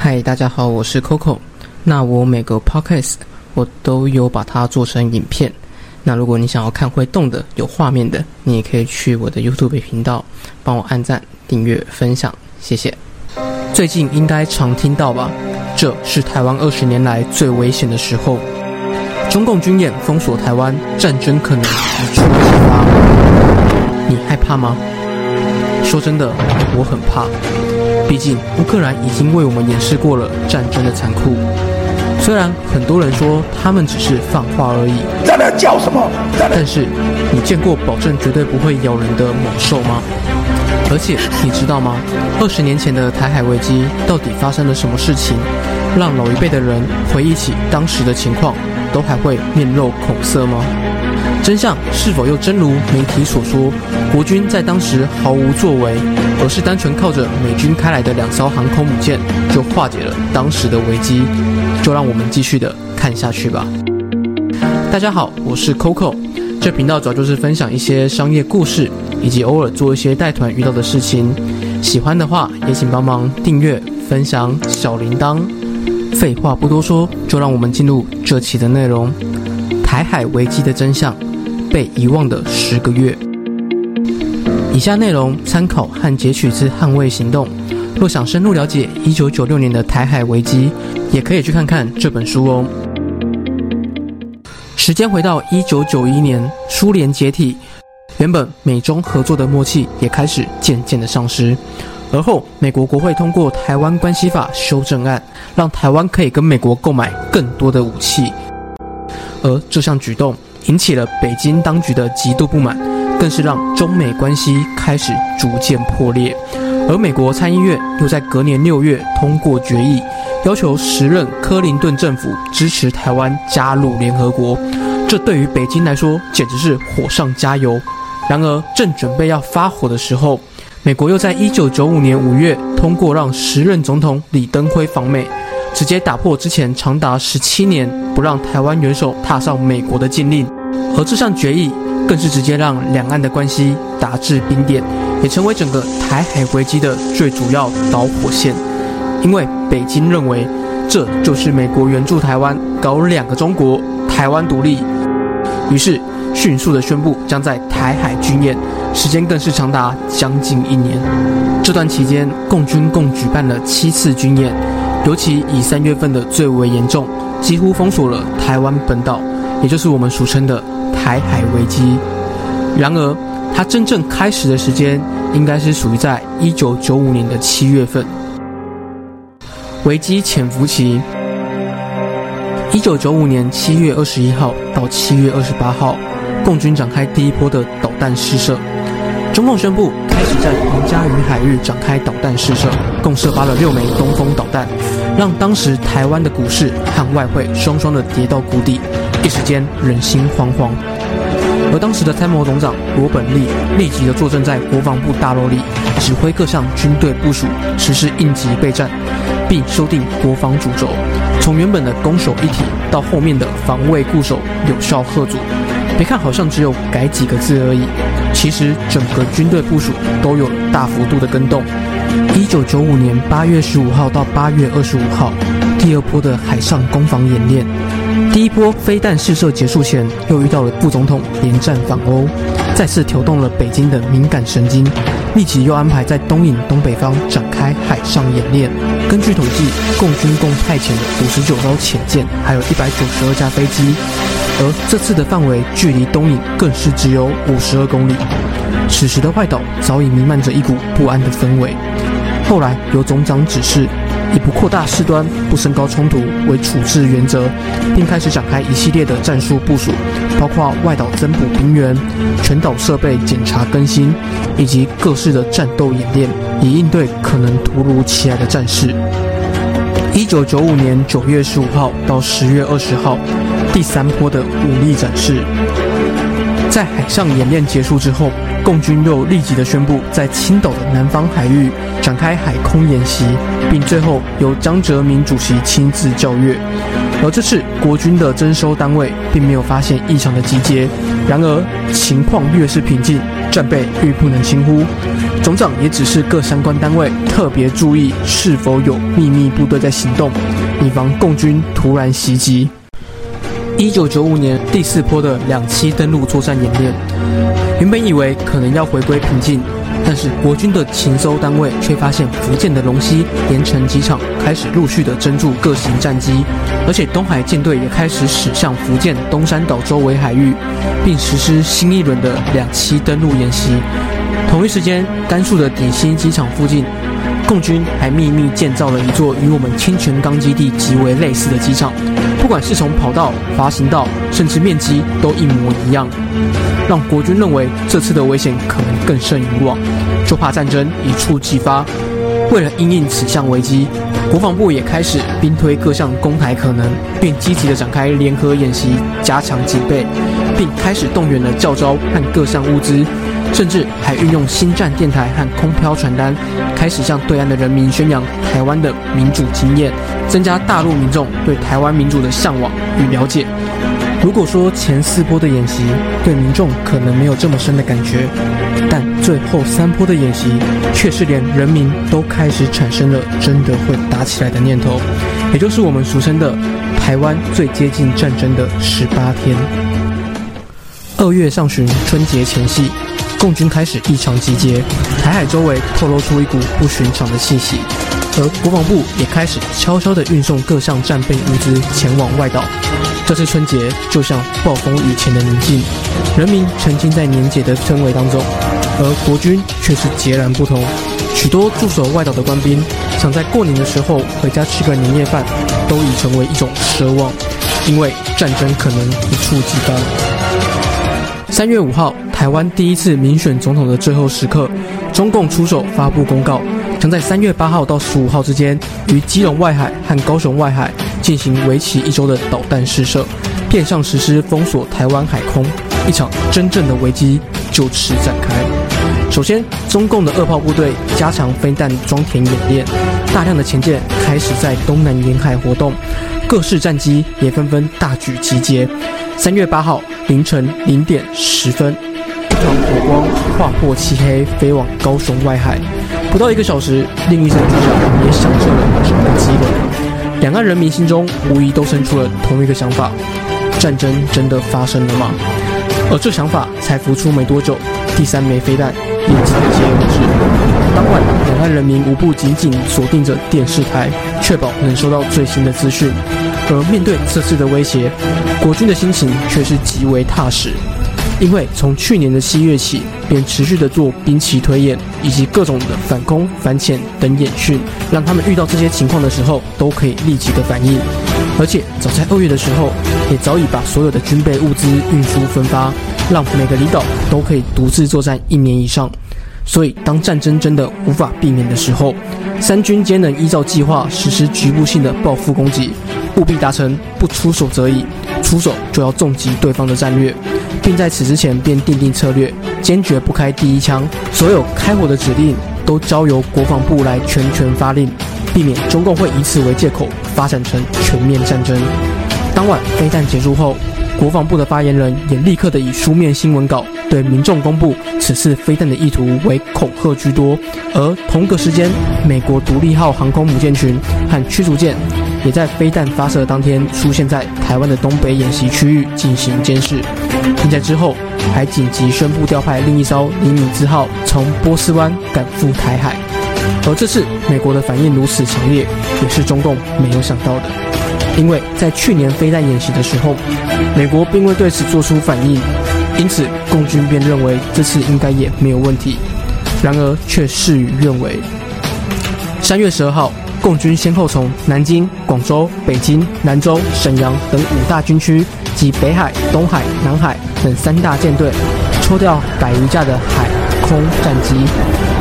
嗨，大家好，我是 Coco。那我每个 podcast 我都有把它做成影片。那如果你想要看会动的、有画面的，你也可以去我的 YouTube 频道帮我按赞、订阅、分享，谢谢。最近应该常听到吧？这是台湾二十年来最危险的时候。中共军演封锁台湾，战争可能一触即发。你害怕吗？说真的，我很怕。毕竟乌克兰已经为我们演示过了战争的残酷。虽然很多人说他们只是放话而已，在那叫什么？但是你见过保证绝对不会咬人的猛兽吗？而且你知道吗？二十年前的台海危机到底发生了什么事情，让老一辈的人回忆起当时的情况，都还会面露恐色吗？真相是否又真如媒体所说，国军在当时毫无作为，而是单纯靠着美军开来的两艘航空母舰就化解了当时的危机？就让我们继续的看下去吧。大家好，我是 Coco，这频道主要就是分享一些商业故事，以及偶尔做一些带团遇到的事情。喜欢的话也请帮忙订阅、分享小铃铛。废话不多说，就让我们进入这期的内容：台海危机的真相。被遗忘的十个月。以下内容参考和截取自《捍卫行动》。若想深入了解一九九六年的台海危机，也可以去看看这本书哦。时间回到一九九一年，苏联解体，原本美中合作的默契也开始渐渐的丧失。而后，美国国会通过《台湾关系法》修正案，让台湾可以跟美国购买更多的武器。而这项举动。引起了北京当局的极度不满，更是让中美关系开始逐渐破裂。而美国参议院又在隔年六月通过决议，要求时任克林顿政府支持台湾加入联合国。这对于北京来说简直是火上加油。然而，正准备要发火的时候，美国又在一九九五年五月通过让时任总统李登辉访美。直接打破之前长达十七年不让台湾元首踏上美国的禁令，而这项决议更是直接让两岸的关系达至冰点，也成为整个台海危机的最主要导火线。因为北京认为这就是美国援助台湾搞两个中国，台湾独立，于是迅速的宣布将在台海军演，时间更是长达将近一年。这段期间，共军共举办了七次军演。尤其以三月份的最为严重，几乎封锁了台湾本岛，也就是我们俗称的台海危机。然而，它真正开始的时间，应该是属于在一九九五年的七月份。危机潜伏期，一九九五年七月二十一号到七月二十八号，共军展开第一波的导弹试射。中共宣布开始在皇家与海域展开导弹试射，共射发了六枚东风导弹，让当时台湾的股市和外汇双双的跌到谷底，一时间人心惶惶。而当时的参谋总长罗本利立即的坐镇在国防部大楼里，指挥各项军队部署，实施应急备战，并修订国防主轴，从原本的攻守一体到后面的防卫固守，有效贺阻。别看好像只有改几个字而已。其实整个军队部署都有了大幅度的跟动。一九九五年八月十五号到八月二十五号，第二波的海上攻防演练，第一波飞弹试射结束前，又遇到了副总统连战访欧，再次挑动了北京的敏感神经，立即又安排在东引东北方展开海上演练。根据统计，共军共派遣了五十九艘潜舰，还有一百九十二架飞机。而这次的范围距离东引更是只有五十二公里。此时的外岛早已弥漫着一股不安的氛围。后来由总长指示，以不扩大事端、不升高冲突为处置原则，并开始展开一系列的战术部署，包括外岛增补兵员、全岛设备检查更新，以及各式的战斗演练，以应对可能突如其来的战事。一九九五年九月十五号到十月二十号。第三波的武力展示，在海上演练结束之后，共军又立即的宣布在青岛的南方海域展开海空演习，并最后由江泽民主席亲自校阅。而这次国军的征收单位并没有发现异常的集结。然而情况越是平静，战备愈不能轻忽。总长也指示各相关单位特别注意是否有秘密部队在行动，以防共军突然袭击。一九九五年第四波的两栖登陆作战演练，原本以为可能要回归平静，但是国军的勤搜单位却发现福建的龙溪、盐城机场开始陆续的征驻各型战机，而且东海舰队也开始驶向福建东山岛周围海域，并实施新一轮的两栖登陆演习。同一时间，甘肃的鼎新机场附近。共军还秘密建造了一座与我们清泉岗基地极为类似的机场，不管是从跑道、滑行道，甚至面积都一模一样，让国军认为这次的危险可能更胜以往，就怕战争一触即发。为了应应此项危机，国防部也开始兵推各项攻台可能，并积极的展开联合演习，加强警备，并开始动员了教招和各项物资。甚至还运用新战电台和空飘传单，开始向对岸的人民宣扬台湾的民主经验，增加大陆民众对台湾民主的向往与了解。如果说前四波的演习对民众可能没有这么深的感觉，但最后三波的演习却是连人民都开始产生了真的会打起来的念头，也就是我们俗称的台湾最接近战争的十八天。二月上旬，春节前夕。共军开始异常集结，台海周围透露出一股不寻常的气息，而国防部也开始悄悄地运送各项战备物资前往外岛。这次春节就像暴风雨前的宁静，人民沉浸在年节的氛围当中，而国军却是截然不同。许多驻守外岛的官兵想在过年的时候回家吃个年夜饭，都已成为一种奢望，因为战争可能一触即发。三月五号。台湾第一次民选总统的最后时刻，中共出手发布公告，将在三月八号到十五号之间，于基隆外海和高雄外海进行为期一周的导弹试射，变相实施封锁台湾海空，一场真正的危机就此展开。首先，中共的二炮部队加强飞弹装填演练，大量的前舰开始在东南沿海活动，各式战机也纷纷大举集结。三月八号凌晨零点十分。一团火光划破漆黑，飞往高雄外海。不到一个小时，另一声巨响也响彻了整个基隆。两岸人民心中无疑都生出了同一个想法：战争真的发生了吗？而这想法才浮出没多久，第三枚飞弹也集结而至。当晚，两岸人民无不紧紧锁定着电视台，确保能收到最新的资讯。而面对这次的威胁，国军的心情却是极为踏实。因为从去年的七月起，便持续的做兵棋推演以及各种的反攻、反潜等演训，让他们遇到这些情况的时候都可以立即的反应。而且早在二月的时候，也早已把所有的军备物资运输分发，让每个离岛都可以独自作战一年以上。所以，当战争真的无法避免的时候，三军皆能依照计划实施局部性的报复攻击，务必达成不出手则已，出手就要重击对方的战略。并在此之前便定定策略，坚决不开第一枪。所有开火的指令都交由国防部来全权发令，避免中共会以此为借口发展成全面战争。当晚飞弹结束后，国防部的发言人也立刻的以书面新闻稿对民众公布此次飞弹的意图为恐吓居多。而同个时间，美国独立号航空母舰群和驱逐舰。也在飞弹发射当天出现在台湾的东北演习区域进行监视，并在之后还紧急宣布调派另一艘“尼米兹号”从波斯湾赶赴台海。而这次美国的反应如此强烈，也是中共没有想到的，因为在去年飞弹演习的时候，美国并未对此做出反应，因此共军便认为这次应该也没有问题。然而却事与愿违。三月十二号。共军先后从南京、广州、北京、兰州、沈阳等五大军区及北海、东海、南海等三大舰队抽调百余架的海空战机，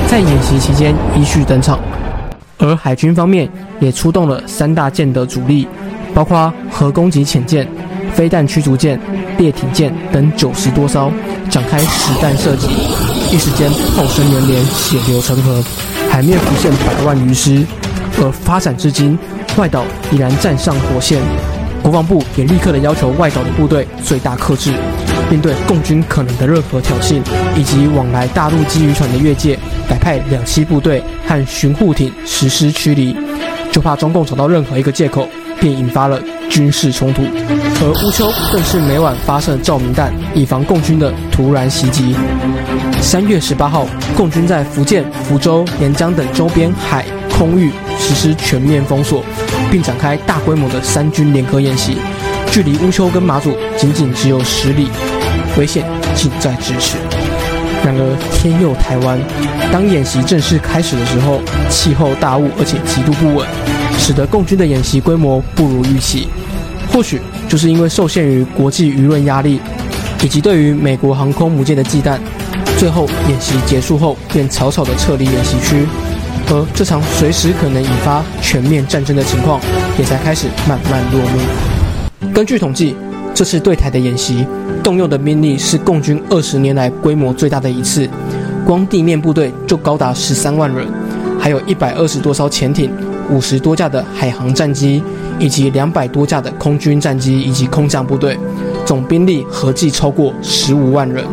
在演习期间依序登场。而海军方面也出动了三大舰的主力，包括核攻击潜舰、飞弹驱逐舰、猎艇舰等九十多艘，展开实弹射击。一时间炮声连连，血流成河，海面浮现百万余尸。而发展至今，外岛已然站上火线，国防部也立刻的要求外岛的部队最大克制，面对共军可能的任何挑衅，以及往来大陆基渔船的越界，改派两栖部队和巡护艇实施驱离，就怕中共找到任何一个借口，便引发了军事冲突。而乌丘更是每晚发射照明弹，以防共军的突然袭击。三月十八号，共军在福建福州、连江等周边海空域实施全面封锁。并展开大规模的三军联合演习，距离乌丘跟马祖仅仅只有十里，危险近在咫尺。然而天佑台湾，当演习正式开始的时候，气候大雾而且极度不稳，使得共军的演习规模不如预期。或许就是因为受限于国际舆论压力，以及对于美国航空母舰的忌惮，最后演习结束后便草草的撤离演习区。而这场随时可能引发全面战争的情况，也才开始慢慢落幕。根据统计，这次对台的演习动用的兵力是共军二十年来规模最大的一次，光地面部队就高达十三万人，还有一百二十多艘潜艇、五十多架的海航战机，以及两百多架的空军战机以及空降部队，总兵力合计超过十五万人。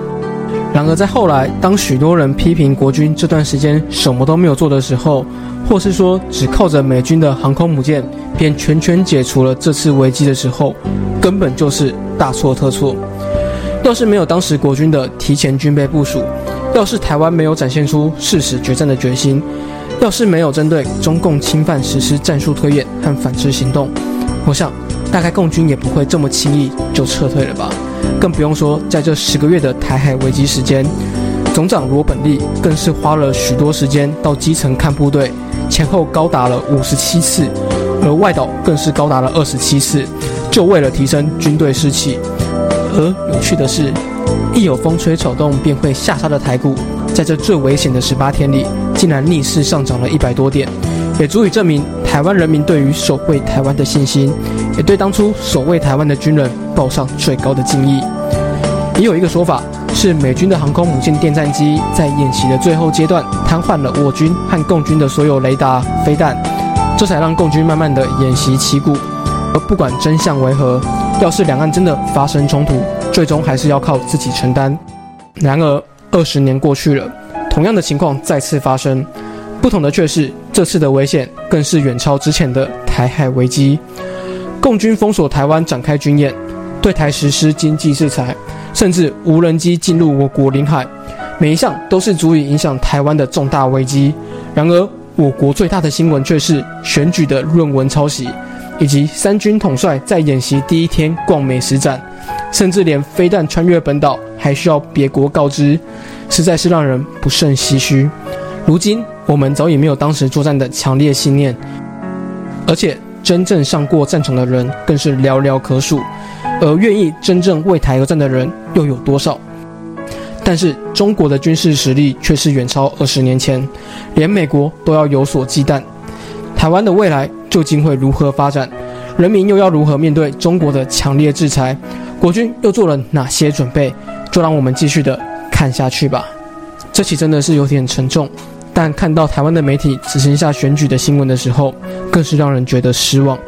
然而，在后来，当许多人批评国军这段时间什么都没有做的时候，或是说只靠着美军的航空母舰便全权解除了这次危机的时候，根本就是大错特错。要是没有当时国军的提前军备部署，要是台湾没有展现出誓死决战的决心，要是没有针对中共侵犯实施战术推演和反制行动，我想，大概共军也不会这么轻易就撤退了吧。更不用说，在这十个月的台海危机时间，总长罗本利更是花了许多时间到基层看部队，前后高达了五十七次，而外岛更是高达了二十七次，就为了提升军队士气。而有趣的是，一有风吹草动便会下杀的台股，在这最危险的十八天里，竟然逆势上涨了一百多点，也足以证明台湾人民对于守卫台湾的信心，也对当初守卫台湾的军人。报上最高的敬意。也有一个说法是，美军的航空母舰电战机在演习的最后阶段瘫痪了我军和共军的所有雷达、飞弹，这才让共军慢慢的演习起鼓。而不管真相为何，要是两岸真的发生冲突，最终还是要靠自己承担。然而，二十年过去了，同样的情况再次发生，不同的却是这次的危险更是远超之前的台海危机。共军封锁台湾，展开军演。对台实施经济制裁，甚至无人机进入我国领海，每一项都是足以影响台湾的重大危机。然而，我国最大的新闻却是选举的论文抄袭，以及三军统帅在演习第一天逛美食展，甚至连飞弹穿越本岛还需要别国告知，实在是让人不胜唏嘘。如今，我们早已没有当时作战的强烈信念，而且真正上过战场的人更是寥寥可数。而愿意真正为台而战的人又有多少？但是中国的军事实力却是远超二十年前，连美国都要有所忌惮。台湾的未来究竟会如何发展？人民又要如何面对中国的强烈制裁？国军又做了哪些准备？就让我们继续的看下去吧。这期真的是有点沉重，但看到台湾的媒体只剩下选举的新闻的时候，更是让人觉得失望。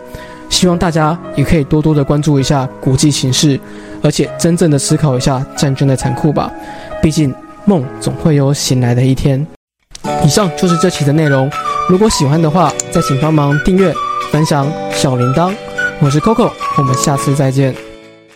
希望大家也可以多多的关注一下国际形势，而且真正的思考一下战争的残酷吧。毕竟梦总会有醒来的一天。以上就是这期的内容，如果喜欢的话，再请帮忙订阅、分享小铃铛。我是 Coco，我们下次再见。